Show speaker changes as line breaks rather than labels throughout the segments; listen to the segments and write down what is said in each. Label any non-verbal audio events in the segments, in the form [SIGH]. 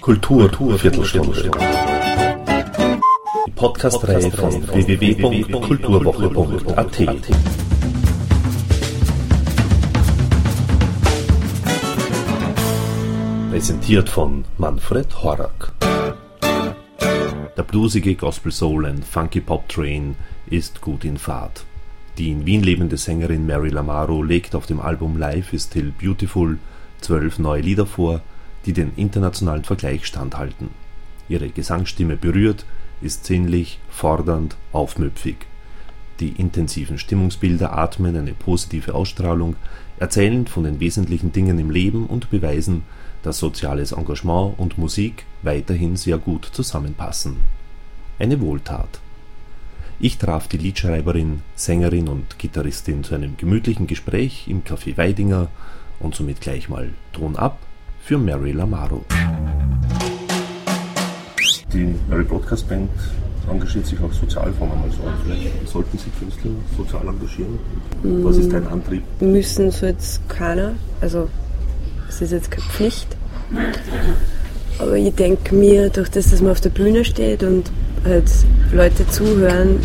Kultur, Viertelstunde. Die Podcast-Reihe von www.kulturwoche.at. Präsentiert von Manfred Horak. Der bluesige Gospel Soul and Funky Pop Train ist gut in Fahrt. Die in Wien lebende Sängerin Mary Lamaro legt auf dem Album Life is Still Beautiful zwölf neue Lieder vor, die den internationalen Vergleich standhalten. Ihre Gesangsstimme berührt, ist sinnlich, fordernd, aufmüpfig. Die intensiven Stimmungsbilder atmen eine positive Ausstrahlung, erzählen von den wesentlichen Dingen im Leben und beweisen, dass soziales Engagement und Musik weiterhin sehr gut zusammenpassen. Eine Wohltat. Ich traf die Liedschreiberin, Sängerin und Gitarristin zu einem gemütlichen Gespräch im Café Weidinger und somit gleich mal Ton ab für Mary Lamaro. Die Mary Broadcast Band engagiert sich auch sozial, fangen wir mal so an. Vielleicht sollten sich Künstler sozial engagieren. Was ist dein Antrieb?
Müssen so jetzt keiner, also es ist jetzt keine Pflicht. Aber ich denke mir, durch das, dass man auf der Bühne steht und halt Leute zuhören,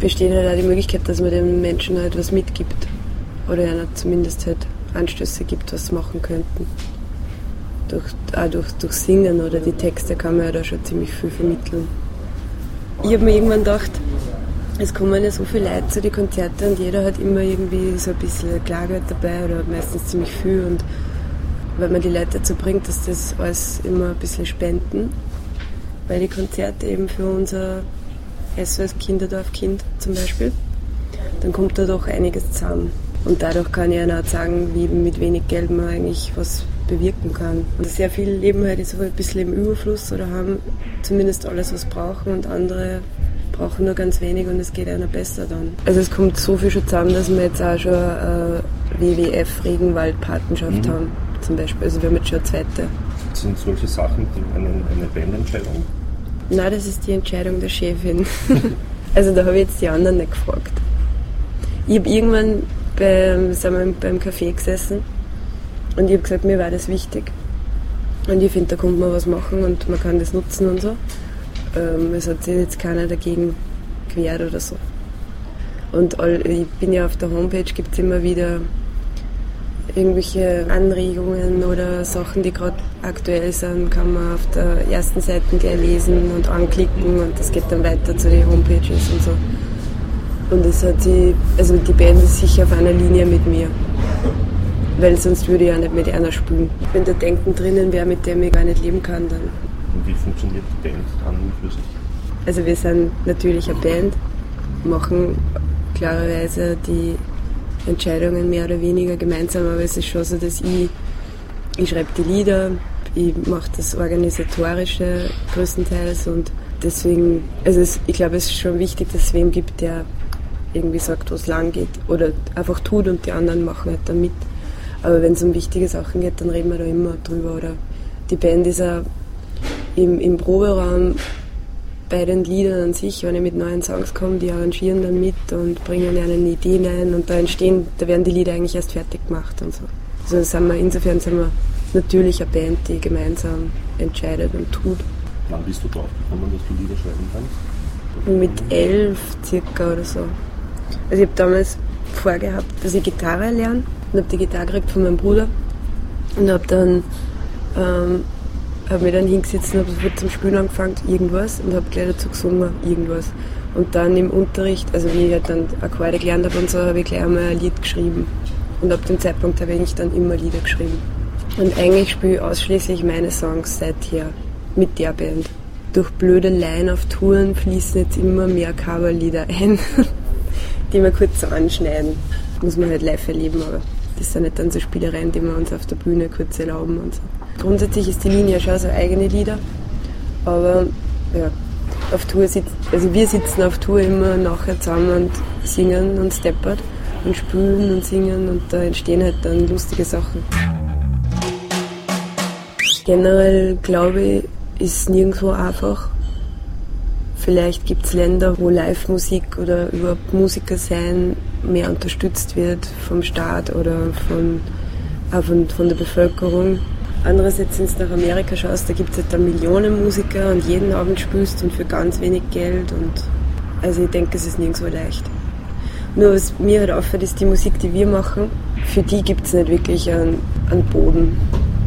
besteht halt auch die Möglichkeit, dass man den Menschen halt was mitgibt. Oder einer zumindest halt Anstöße gibt, was sie machen könnten. Durch, auch durch, durch Singen oder die Texte kann man ja da schon ziemlich viel vermitteln. Ich habe mir irgendwann gedacht, es kommen ja so viele Leute zu den Konzerten und jeder hat immer irgendwie so ein bisschen Klageld dabei oder meistens ziemlich viel und wenn man die Leute dazu bringt, dass das alles immer ein bisschen spenden, weil die Konzerte eben für unser SOS Kinderdorf Kind zum Beispiel, dann kommt da doch einiges zusammen. Und dadurch kann ich ihnen auch sagen, wie mit wenig Geld man eigentlich was bewirken kann. Und sehr viele leben halt so ein bisschen im Überfluss oder haben zumindest alles, was sie brauchen und andere brauchen nur ganz wenig und es geht einer besser dann. Also es kommt so viel schon zusammen, dass wir jetzt auch schon äh, WWF Regenwald-Patenschaft mhm. haben, zum Beispiel. Also wir haben jetzt schon eine zweite.
Sind solche Sachen eine, eine Bandentscheidung?
Nein, das ist die Entscheidung der Chefin. [LAUGHS] [LAUGHS] also da habe ich jetzt die anderen nicht gefragt. Ich habe irgendwann beim, sind wir beim Café gesessen und ich habe gesagt, mir war das wichtig. Und ich finde, da kommt man was machen und man kann das nutzen und so. Ähm, es hat sich jetzt keiner dagegen gewehrt oder so. Und all, ich bin ja auf der Homepage, gibt es immer wieder irgendwelche Anregungen oder Sachen, die gerade aktuell sind, kann man auf der ersten Seite gleich lesen und anklicken und das geht dann weiter zu den Homepages und so. Und es hat sie, also die Band ist sicher auf einer Linie mit mir. Weil sonst würde ich ja nicht mit einer spielen. Wenn der Denken drinnen wäre, mit dem ich gar nicht leben kann, dann.
Und wie funktioniert die Band an und für sich?
Also wir sind natürlich eine Band, machen klarerweise die Entscheidungen mehr oder weniger gemeinsam, aber es ist schon so, dass ich, ich schreibe die Lieder, ich mache das Organisatorische größtenteils und deswegen, also es, ich glaube, es ist schon wichtig, dass es wem gibt, der irgendwie sagt, wo es lang geht oder einfach tut und die anderen machen halt dann mit. Aber wenn es um wichtige Sachen geht, dann reden wir da immer drüber. Oder die Band ist ja im, im Proberaum bei den Liedern an sich, wenn ich mit neuen Songs komme, die arrangieren dann mit und bringen eine Idee ein und da entstehen, da werden die Lieder eigentlich erst fertig gemacht und so. Also sind wir, insofern sind wir natürlich eine Band, die gemeinsam entscheidet und tut.
Wann bist du drauf gekommen, dass du Lieder schreiben kannst?
Mit elf circa oder so. Also ich habe damals vorgehabt, dass ich Gitarre lerne und habe die Gitarre gekriegt von meinem Bruder und habe dann ähm, habe mich dann hingesetzt und habe sofort zum Spielen angefangen, irgendwas und habe gleich dazu gesungen, irgendwas. Und dann im Unterricht, also wie ich halt dann Akkorde gelernt habe und so, habe ich gleich einmal ein Lied geschrieben. Und ab dem Zeitpunkt habe ich dann immer Lieder geschrieben. Und eigentlich spiele ich ausschließlich meine Songs seither mit der Band. Durch blöde Line auf Touren fließen jetzt immer mehr Coverlieder ein. [LAUGHS] die wir kurz so anschneiden. Muss man halt live erleben, aber das sind nicht dann so Spielereien, die wir uns auf der Bühne kurz erlauben und so. Grundsätzlich ist die Linie schon so eigene Lieder, aber ja, auf Tour sitzt, also wir sitzen auf Tour immer nachher zusammen und singen und steppert und spülen und singen und da entstehen halt dann lustige Sachen. Generell glaube ich, ist nirgendwo einfach. Vielleicht gibt es Länder, wo Live-Musik oder überhaupt Musiker sein mehr unterstützt wird vom Staat oder von, von, von der Bevölkerung. Andererseits, wenn du nach Amerika schaust, da gibt es halt dann Millionen Musiker und jeden Abend spielst und für ganz wenig Geld. Und also ich denke, es ist nirgendwo leicht. Nur was mir halt auffällt, ist die Musik, die wir machen, für die gibt es nicht wirklich einen, einen Boden.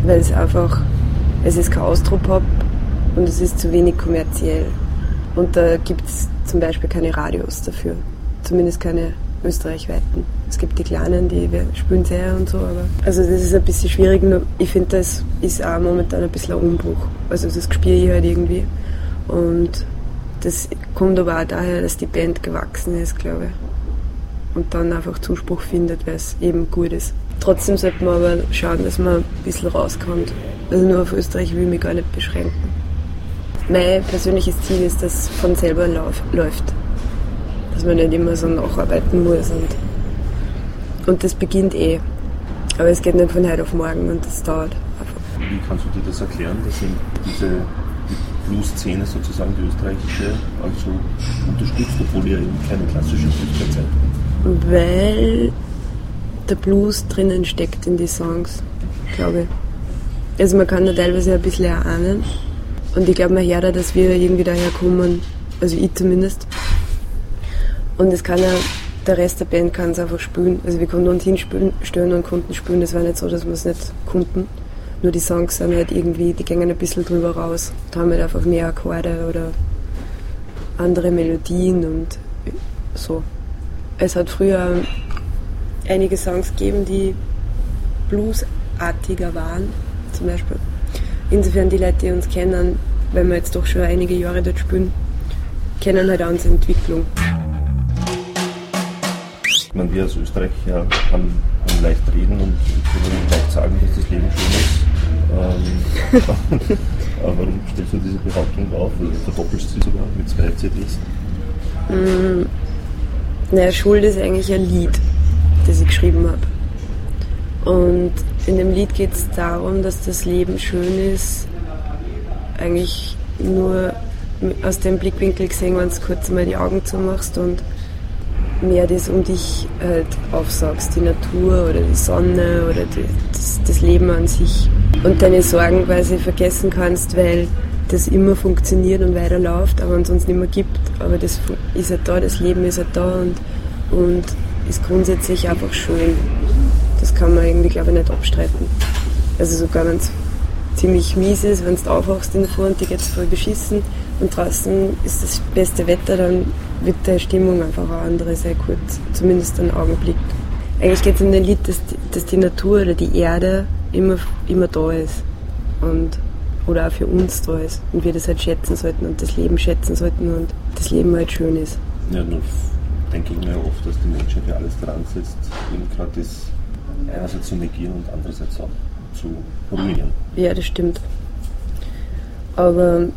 Weil es einfach, es ist kein Austropop und es ist zu wenig kommerziell. Und da gibt es zum Beispiel keine Radios dafür. Zumindest keine österreichweiten. Es gibt die kleinen, die spielen sehr und so, aber also das ist ein bisschen schwierig. Ich finde, das ist auch momentan ein bisschen ein Umbruch. Also das spiele ich halt irgendwie. Und das kommt aber auch daher, dass die Band gewachsen ist, glaube ich. Und dann einfach Zuspruch findet, weil es eben gut ist. Trotzdem sollte man aber schauen, dass man ein bisschen rauskommt. Also nur auf Österreich will ich mich gar nicht beschränken. Mein persönliches Ziel ist, dass es von selber läuft dass man nicht immer so nacharbeiten muss. Und, und das beginnt eh. Aber es geht nicht von heute auf morgen und das dauert einfach.
Wie kannst du dir das erklären, dass eben diese die Blues-Szene sozusagen, die österreichische, also unterstützt, obwohl ihr eben keine klassische Künstler seid?
Weil der Blues drinnen steckt in die Songs, glaube ich. Also man kann da teilweise ein bisschen erahnen. Und ich glaube, man hört auch, dass wir irgendwie daher kommen, also ich zumindest, und es kann ja, der Rest der Band kann es einfach spielen. Also wir konnten uns hinstellen und konnten spielen. Das war nicht so, dass wir es nicht konnten. Nur die Songs sind halt irgendwie, die gingen ein bisschen drüber raus. Da haben wir halt einfach mehr Akkorde oder andere Melodien und so. Es hat früher einige Songs gegeben, die bluesartiger waren, zum Beispiel. Insofern die Leute, die uns kennen, wenn wir jetzt doch schon einige Jahre dort spielen, kennen halt auch unsere Entwicklung.
Ich meine, wir als Österreicher haben, haben leicht reden und können leicht sagen, dass das Leben schön ist. Ähm, [LAUGHS] aber warum stellst du diese Behauptung auf? Verdoppelst du sie sogar mit zwei CDs?
Mm, naja, Schuld ist eigentlich ein Lied, das ich geschrieben habe. Und in dem Lied geht es darum, dass das Leben schön ist, eigentlich nur aus dem Blickwinkel gesehen, wenn du kurz mal die Augen zumachst und mehr das um dich halt aufsagst, die Natur oder die Sonne oder die, das, das, Leben an sich. Und deine Sorgen quasi vergessen kannst, weil das immer funktioniert und weiterläuft, aber es uns nicht mehr gibt. Aber das ist halt da, das Leben ist halt da und, und ist grundsätzlich einfach schön. Das kann man irgendwie, glaube ich, nicht abstreiten. Also sogar wenn es ziemlich mies ist, wenn du aufwachst in der Früh und dir geht es voll beschissen und draußen ist das beste Wetter, dann wird die Stimmung einfach eine andere sehr kurz, zumindest einen Augenblick. Eigentlich geht es in dem Lied, dass die, dass die Natur oder die Erde immer, immer da ist und oder auch für uns da ist und wir das halt schätzen sollten und das Leben schätzen sollten und das Leben halt schön ist.
Ja, nur denke ich mir oft, dass die Menschen für alles dran setzt, eben gerade das einerseits zu negieren und andererseits auch zu ruinieren.
Ja, das stimmt. Aber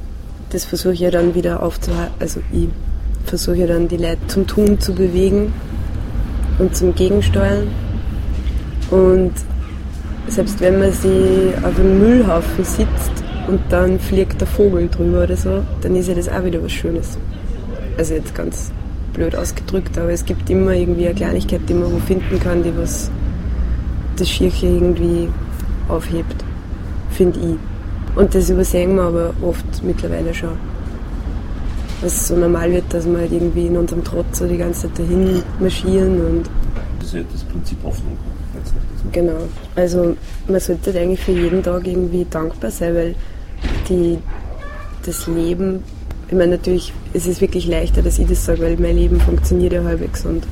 das versuche ich ja dann wieder aufzuhalten. Also ich versuche dann die Leute zum Tun zu bewegen und zum Gegensteuern. Und selbst wenn man sie auf einem Müllhaufen sitzt und dann fliegt der Vogel drüber oder so, dann ist ja das auch wieder was Schönes. Also jetzt ganz blöd ausgedrückt, aber es gibt immer irgendwie eine Kleinigkeit, die man wo finden kann, die was das Schirche irgendwie aufhebt, finde ich. Und das übersehen wir aber oft mittlerweile schon. Dass es so normal wird, dass wir halt irgendwie in unserem Trotz so die ganze Zeit dahin marschieren und.
Das ist ja das Prinzip Hoffnung.
Genau. Also man sollte eigentlich für jeden Tag irgendwie dankbar sein, weil die, das Leben, ich meine natürlich, es ist wirklich leichter, dass ich das sage, weil mein Leben funktioniert ja halbwegs und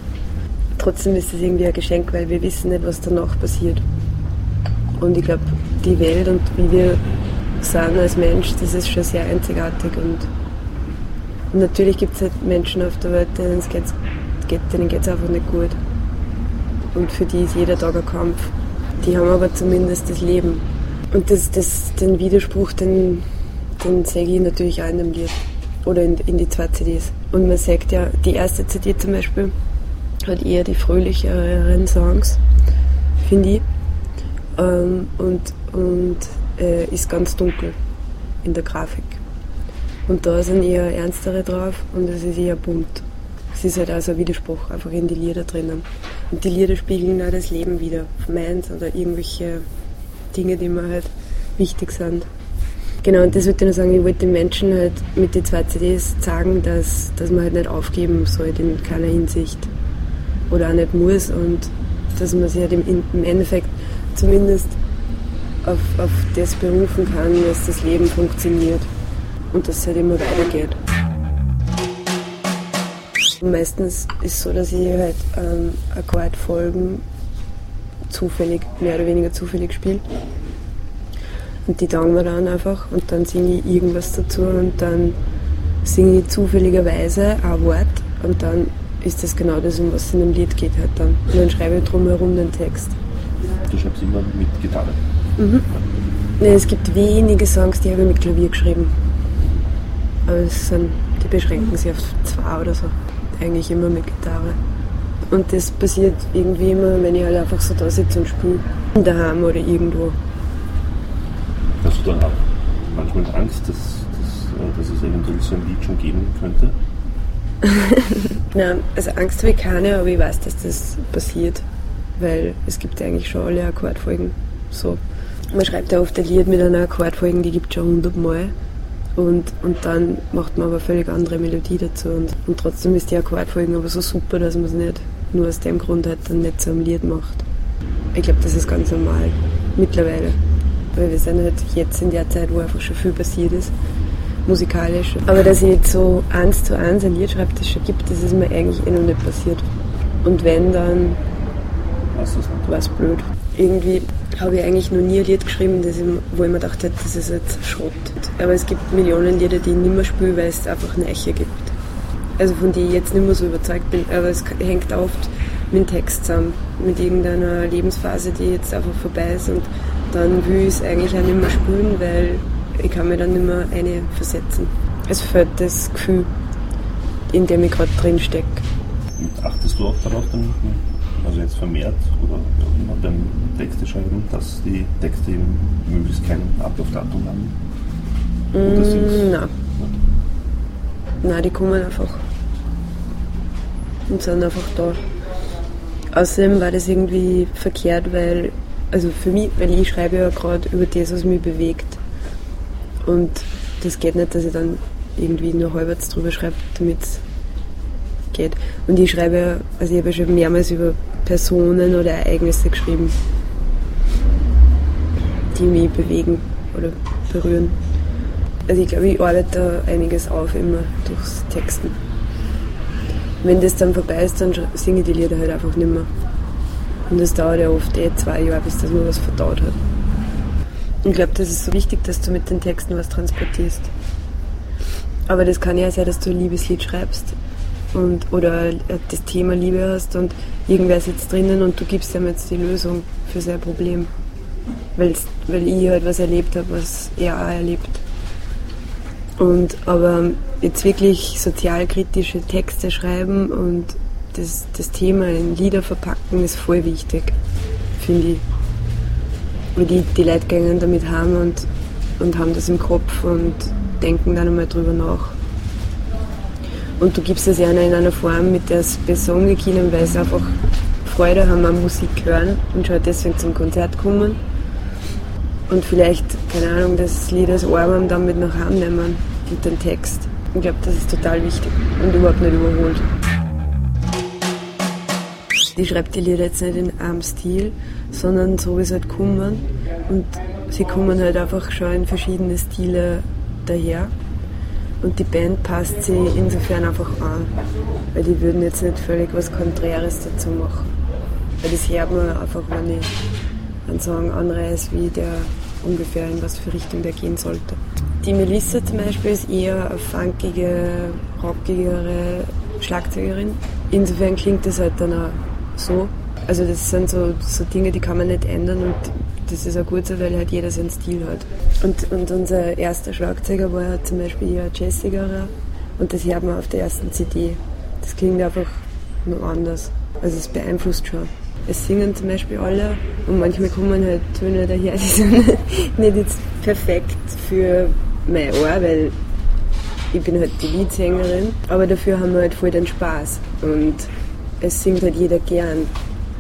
trotzdem ist es irgendwie ein Geschenk, weil wir wissen nicht, was danach passiert. Und ich glaube, die Welt und wie wir sind als Mensch, das ist schon sehr einzigartig. Und natürlich gibt es halt Menschen auf der Welt, denen geht, es einfach nicht gut. Und für die ist jeder Tag ein Kampf. Die haben aber zumindest das Leben. Und das, das, den Widerspruch, den, den sehe ich natürlich auch in dem Lied. Oder in, in die zwei CDs. Und man sagt ja, die erste CD zum Beispiel hat eher die fröhlicheren Songs, finde ich. Ähm, und und äh, ist ganz dunkel in der Grafik. Und da sind eher ernstere drauf und es ist eher bunt. Es ist halt auch so ein Widerspruch einfach in die Lieder drinnen. Und die Lieder spiegeln auch das Leben wieder, meins oder irgendwelche Dinge, die mir halt wichtig sind. Genau, und das würde ich nur sagen, ich wollte den Menschen halt mit den zwei CDs sagen, dass, dass man halt nicht aufgeben sollte in keiner Hinsicht. Oder auch nicht muss und dass man sich halt im, im Endeffekt zumindest auf, auf das berufen kann, dass das Leben funktioniert und dass es halt immer weitergeht. Meistens ist es so, dass ich halt ähm, Akkordfolgen zufällig, mehr oder weniger zufällig spiele. Und die taugen wir dann einfach und dann singe ich irgendwas dazu und dann singe ich zufälligerweise ein Wort und dann ist das genau das, um was es in einem Lied geht halt dann. Und dann schreibe ich drumherum den Text.
Du schreibst immer mit Gitarre?
Mhm. Nee, es gibt wenige Songs, die habe ich mit Klavier geschrieben. Aber es sind, die beschränken sich auf zwei oder so. Eigentlich immer mit Gitarre. Und das passiert irgendwie immer, wenn ich halt einfach so da sitze und spiele. Daheim oder irgendwo.
Hast du dann auch manchmal Angst, dass, dass, dass es eventuell so ein Lied schon geben könnte? [LAUGHS]
Nein, also Angst habe ich keine, aber ich weiß, dass das passiert. Weil es gibt ja eigentlich schon alle Akkordfolgen. So. Man schreibt ja oft ein Lied mit einer Akkordfolge, die gibt es schon hundertmal. Und, und dann macht man aber völlig andere Melodie dazu. Und, und trotzdem ist die Akkordfolge aber so super, dass man es nicht nur aus dem Grund halt dann nicht so ein Lied macht. Ich glaube, das ist ganz normal mittlerweile. Weil wir sind halt jetzt in der Zeit, wo einfach schon viel passiert ist, musikalisch. Aber dass ich jetzt so eins zu eins ein Lied schreibe, das schon gibt, das ist mir eigentlich eh noch nicht passiert. Und wenn, dann war es blöd. Irgendwie habe ich eigentlich noch nie ein Lied geschrieben, das ich, wo ich mir gedacht hätte, das ist jetzt Schrott. Aber es gibt Millionen Lieder, die ich nicht mehr spiele, weil es einfach Neiche gibt. Also von denen ich jetzt nicht mehr so überzeugt bin. Aber es hängt oft mit dem Text zusammen, mit irgendeiner Lebensphase, die jetzt einfach vorbei ist. Und dann will ich es eigentlich auch nicht mehr spielen, weil ich kann mir dann nicht mehr eine versetzen. Es fehlt das Gefühl, in dem ich gerade drin stecke.
Achtest du auch darauf, dann, also jetzt vermehrt oder beim Texte schreiben, dass die Texte eben möglichst kein Ablaufdatum haben?
Oder mm, nein. Nein, die kommen einfach. Und sind einfach da. Außerdem war das irgendwie verkehrt, weil, also für mich, weil ich schreibe ja gerade über das, was mich bewegt. Und das geht nicht, dass ich dann irgendwie nur halbwegs drüber schreibe, damit es geht. Und ich schreibe, also ich habe ja schon mehrmals über Personen oder Ereignisse geschrieben, die mich bewegen oder berühren. Also ich glaube, ich arbeite da einiges auf immer durchs Texten. Wenn das dann vorbei ist, dann singe ich die Lieder halt einfach nicht mehr. Und das dauert ja oft eh zwei Jahre, bis das mal was verdaut hat. Ich glaube, das ist so wichtig, dass du mit den Texten was transportierst. Aber das kann ja sein, dass du ein Liebeslied schreibst und, oder das Thema Liebe hast und irgendwer sitzt drinnen und du gibst ihm jetzt die Lösung für sein Problem. Weil's, weil ich halt was erlebt habe, was er auch erlebt. Und, aber jetzt wirklich sozialkritische Texte schreiben und das, das Thema in Lieder verpacken ist voll wichtig, finde ich wie die, die Leute gehen damit haben und, und haben das im Kopf und denken dann einmal drüber nach. Und du gibst es ja in einer Form, mit der es besser umgehen, weil sie einfach Freude haben an Musik hören und schon deswegen zum Konzert kommen. Und vielleicht, keine Ahnung, das Lied als Ohrwurm dann mit nach Hause nehmen und den Text. Ich glaube, das ist total wichtig und überhaupt nicht überholt. Die schreibt die Lieder jetzt nicht in einem Stil, sondern so wie es halt kommen. Und sie kommen halt einfach schon in verschiedene Stile daher. Und die Band passt sie insofern einfach an, weil die würden jetzt nicht völlig was Konträres dazu machen. Weil das hört man einfach, wenn ich einen Song anreiße, wie der ungefähr in was für Richtung der gehen sollte. Die Melissa zum Beispiel ist eher eine funkige, rockigere Schlagzeugerin. Insofern klingt das halt dann auch so. Also das sind so, so Dinge, die kann man nicht ändern und das ist auch gut so, weil halt jeder seinen Stil hat. Und, und unser erster Schlagzeuger war halt zum Beispiel ja Jessica und das hört man auf der ersten CD. Das klingt einfach nur anders. Also es beeinflusst schon. Es singen zum Beispiel alle und manchmal kommen halt Töne daher, die [LAUGHS] sind nicht jetzt perfekt für mein Ohr, weil ich bin halt die Liedsängerin, aber dafür haben wir halt voll den Spaß und es singt halt jeder gern.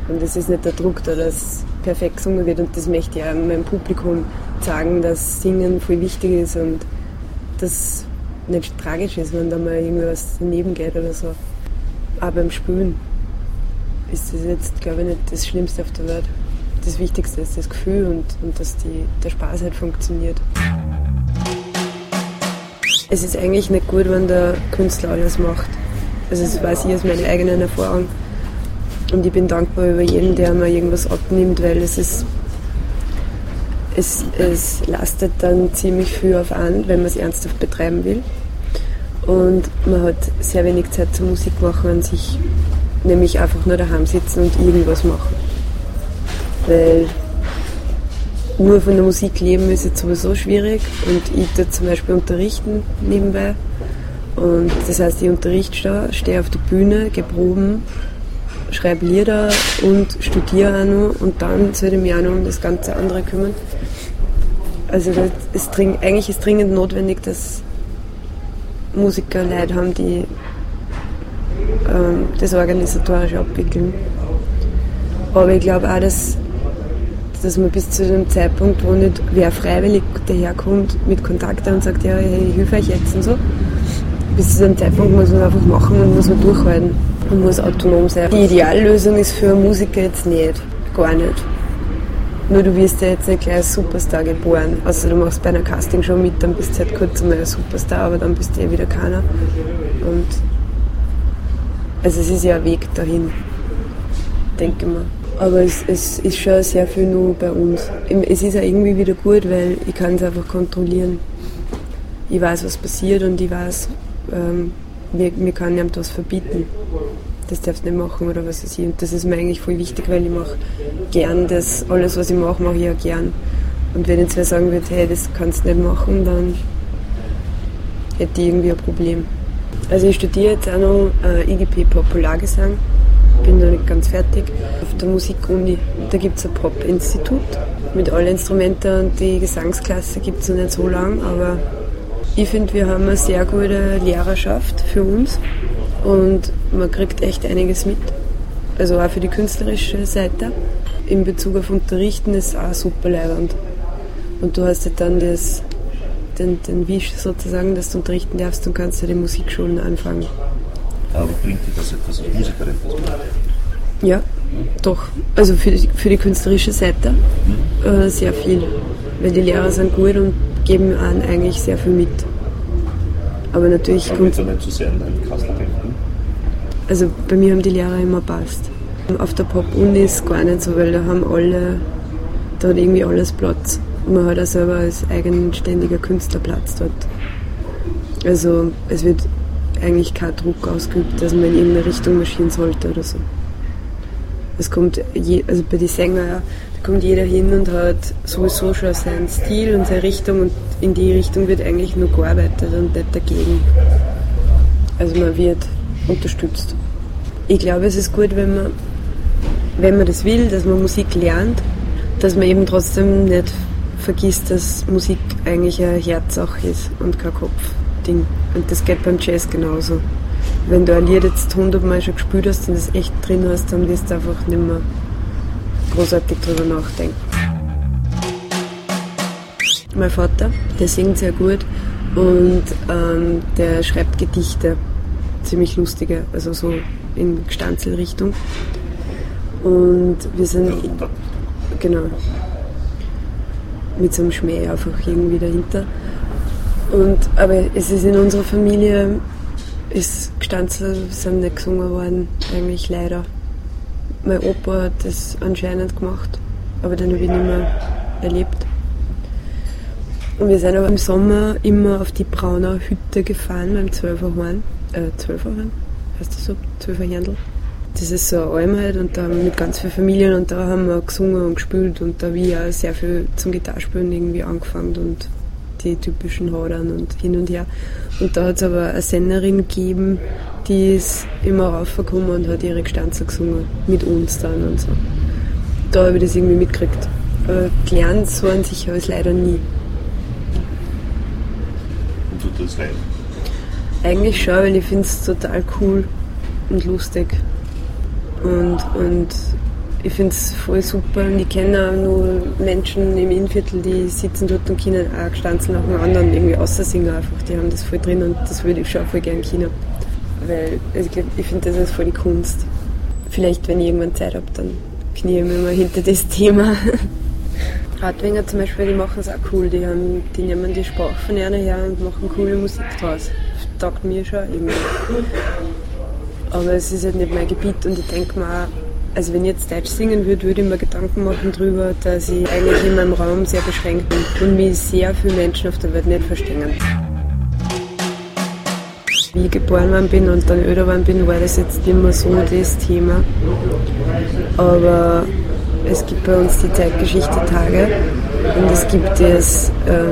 Und es ist nicht der Druck da, dass perfekt gesungen wird und das möchte ich auch meinem Publikum sagen, dass Singen voll wichtig ist und das nicht tragisch ist, wenn da mal irgendwas daneben geht oder so. Auch beim Spülen ist das jetzt, glaube ich, nicht das Schlimmste auf der Welt. Das Wichtigste ist das Gefühl und, und dass die, der Spaß halt funktioniert. Es ist eigentlich nicht gut, wenn der Künstler alles macht. Also das weiß ich aus meiner eigenen Erfahrung. Und ich bin dankbar über jeden, der mir irgendwas abnimmt, weil es ist es, es lastet dann ziemlich viel auf an, wenn man es ernsthaft betreiben will. Und man hat sehr wenig Zeit zur Musik machen an sich, nämlich einfach nur daheim sitzen und irgendwas machen. Weil nur von der Musik leben ist jetzt sowieso schwierig und ich tue zum Beispiel unterrichten nebenbei. Und das heißt, ich unterrichte da, stehe auf der Bühne, gehe proben, schreibe Lieder und studiere auch noch und dann sollte ich mich auch noch um das ganze andere kümmern. Also das ist dring, eigentlich ist dringend notwendig, dass Musiker Leute haben, die das organisatorisch abwickeln. Aber ich glaube auch, dass dass man bis zu dem Zeitpunkt, wo nicht wer freiwillig daherkommt mit Kontakten und sagt, ja, ich helfe euch jetzt und so, bis zu dem Zeitpunkt muss man einfach machen und muss man durchhalten und muss autonom sein. Die Ideallösung ist für Musiker jetzt nicht, gar nicht. Nur du wirst ja jetzt nicht gleich als Superstar geboren. Also du machst bei einer Castingshow mit, dann bist du halt kurz einmal ein Superstar, aber dann bist du eh wieder keiner. Und also es ist ja ein Weg dahin, denke ich mal. Aber es, es ist schon sehr viel nur bei uns. Es ist auch irgendwie wieder gut, weil ich kann es einfach kontrollieren. Ich weiß, was passiert und ich weiß, ähm, mir, mir kann jemand was verbieten. Das darfst du nicht machen oder was weiß ich. Und das ist mir eigentlich voll wichtig, weil ich mache gern das, alles was ich mache, mache ich ja gern. Und wenn jetzt wer sagen würde, hey, das kannst du nicht machen, dann hätte ich irgendwie ein Problem. Also ich studiere jetzt auch noch äh, IGP Populargesang bin noch nicht ganz fertig. Auf der Musikuni, da gibt es ein Pop-Institut mit allen Instrumenten und die Gesangsklasse gibt es noch nicht so lang, aber ich finde, wir haben eine sehr gute Lehrerschaft für uns und man kriegt echt einiges mit. Also auch für die künstlerische Seite. In Bezug auf Unterrichten ist es auch super leibend. Und du hast ja dann das, den, den Wisch sozusagen, dass du unterrichten darfst und kannst ja die Musikschulen anfangen.
Aber bringt dir das etwas als Musikerin?
Ja, doch. Also für die, für die künstlerische Seite mhm. äh, sehr viel. Weil die Lehrer sind gut und geben an eigentlich sehr viel mit. Aber natürlich
Aber kommt. nicht zu sehr in deinen Kasten denken?
Also bei mir haben die Lehrer immer passt. Auf der Pop-Uni ist es gar nicht so, weil da haben alle, da hat irgendwie alles Platz. Und man hat auch selber als eigenständiger Künstler Platz dort. Also es wird eigentlich kein Druck ausgeübt, dass man in irgendeine Richtung marschieren sollte oder so. Es kommt, je, also bei den Sängern, da kommt jeder hin und hat sowieso schon seinen Stil und seine Richtung und in die Richtung wird eigentlich nur gearbeitet und nicht dagegen. Also man wird unterstützt. Ich glaube, es ist gut, wenn man, wenn man das will, dass man Musik lernt, dass man eben trotzdem nicht vergisst, dass Musik eigentlich eine Herzsache ist und kein Kopfding. Und das geht beim Jazz genauso. Wenn du ein Lied jetzt hundertmal schon gespielt hast und es echt drin hast, dann wirst du einfach nicht mehr großartig drüber nachdenken. Mein Vater, der singt sehr gut und ähm, der schreibt Gedichte, ziemlich lustige, also so in Gestanzelrichtung. Und wir sind, genau, mit so einem Schmäh einfach irgendwie dahinter. Und, aber es ist in unserer Familie, ist Gestanzel sind nicht gesungen worden, eigentlich leider. Mein Opa hat das anscheinend gemacht, aber den habe ich nicht mehr erlebt. Und wir sind aber im Sommer immer auf die Braunau Hütte gefahren beim Zwölferhorn. Äh, Zwölferhorn? Heißt das so? Zwölferhändel? Das ist so eine Alm halt und da mit ganz vielen Familien und da haben wir gesungen und gespielt und da habe ich auch sehr viel zum Gitarrespielen irgendwie angefangen und die typischen Hadern und hin und her. Und da hat es aber eine Senderin gegeben, die ist immer raufgekommen und hat ihre Gestanze gesungen, mit uns dann und so. Da habe ich das irgendwie mitgekriegt. Aber gelernt so an sich habe ich es leider nie.
Und tut das leid?
Eigentlich schon, weil ich finde es total cool und lustig. Und, und ich finde es voll super und ich kenne auch nur Menschen im Innenviertel, die sitzen dort und können auch gestanden nach dem anderen irgendwie aussingen einfach. Die haben das voll drin und das würde ich schon voll gerne Kino. Weil also ich, finde, das ist voll die Kunst. Vielleicht, wenn ich irgendwann Zeit habe, dann knie ich mich mal hinter das [LAUGHS] Thema. Radwinger zum Beispiel, die machen es auch cool. Die, haben, die nehmen die Sprache von einer her und machen coole Musik draus. Das taugt mir schon irgendwie. Aber es ist halt nicht mein Gebiet und ich denke auch, also wenn ich jetzt Deutsch singen würde, würde ich mir Gedanken machen darüber, dass ich eigentlich in meinem Raum sehr beschränkt bin und mich sehr viele Menschen auf der Welt nicht verstehen. Wie ich geboren worden bin und dann öder worden bin, war das jetzt mehr so das Thema. Aber es gibt bei uns die Zeitgeschichte-Tage und es gibt das, äh,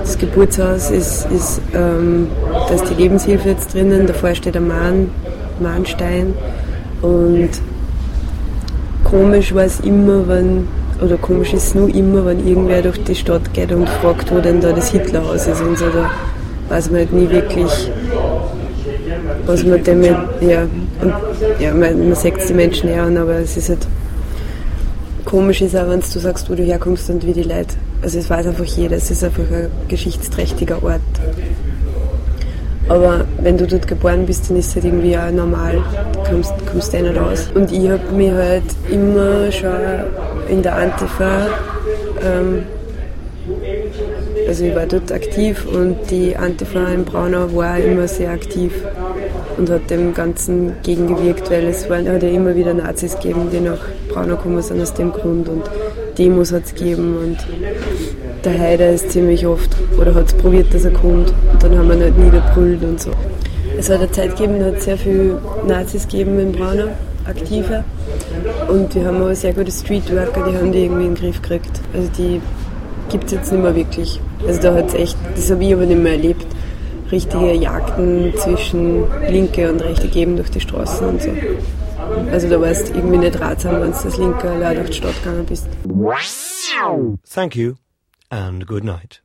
das Geburtshaus, ist, ist ähm, da ist die Lebenshilfe jetzt drinnen, davor steht ein Mahn, Mahnstein und komisch war es immer, wenn, oder komisch ist es nur immer, wenn irgendwer durch die Stadt geht und fragt, wo denn da das Hitlerhaus ist und so, da weiß man halt nie wirklich, was man damit, ja, und, ja, man, man sagt die Menschen her an, aber es ist halt, komisch ist auch, wenn du sagst, wo du herkommst und wie die Leute, also es weiß einfach jeder, es ist einfach ein geschichtsträchtiger Ort. Aber wenn du dort geboren bist, dann ist es halt irgendwie auch normal, kommst, kommst du nicht raus. Und ich habe mich halt immer schon in der Antifa, ähm, also ich war dort aktiv und die Antifa in Braunau war immer sehr aktiv und hat dem Ganzen gegengewirkt, weil es waren, hat ja immer wieder Nazis gegeben, die nach Braunau gekommen sind aus dem Grund und Demos hat es gegeben und der Heider ist ziemlich oft oder hat es probiert, dass er kommt und dann haben wir ihn halt niederbrüllt und so. Es hat eine Zeit gegeben, da hat sehr viele Nazis gegeben in Braunau, aktive und die haben aber sehr gute Streetworker, die haben die irgendwie in den Griff gekriegt. Also die gibt es jetzt nicht mehr wirklich. Also da hat es echt, das habe ich aber nicht mehr erlebt, richtige Jagden zwischen Linke und Rechte geben durch die Straßen und so. Also da warst du irgendwie nicht ratsam, wenn du das Linke allein durch die Stadt gegangen bist.
Thank you and good night.